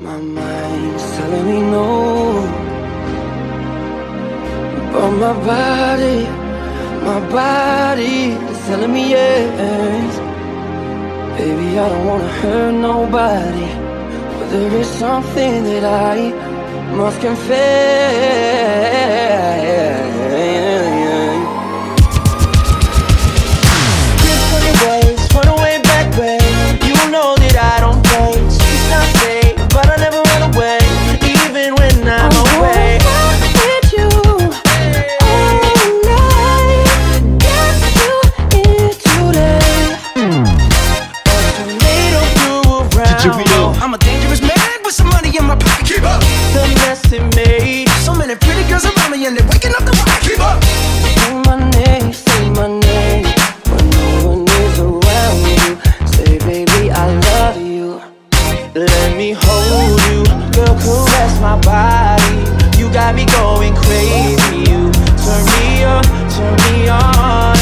My mind's telling me no, but my body, my body is telling me yes. Baby, I don't wanna hurt nobody, but there is something that I must confess. let me hold you. Girl, caress my body. You got me going crazy. You turn me on, turn me on.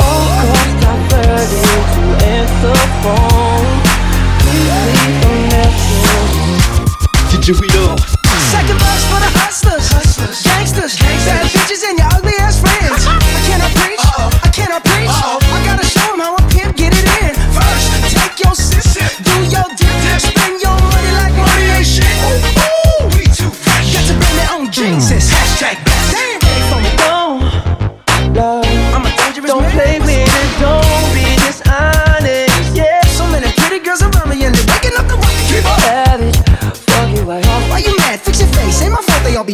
Oh, course I flirted to answer phone. Please leave a message. Did you hear?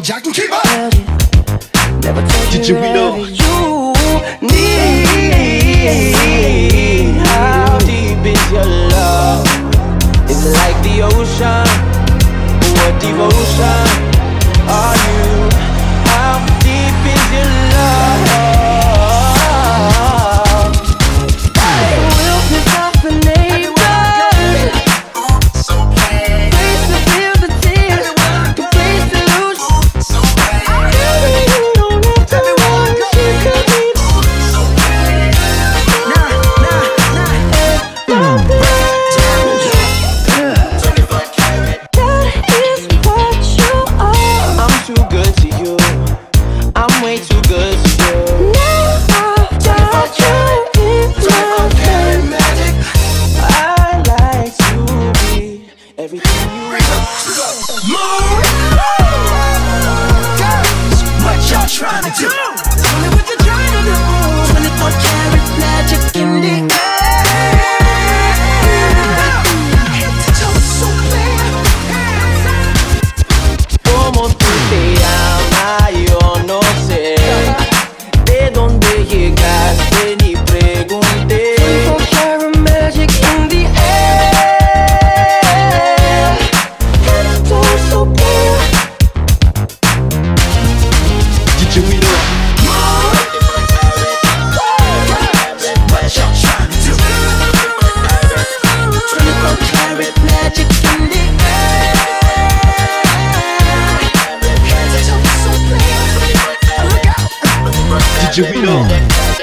Jack and King. way too good. Jubilee.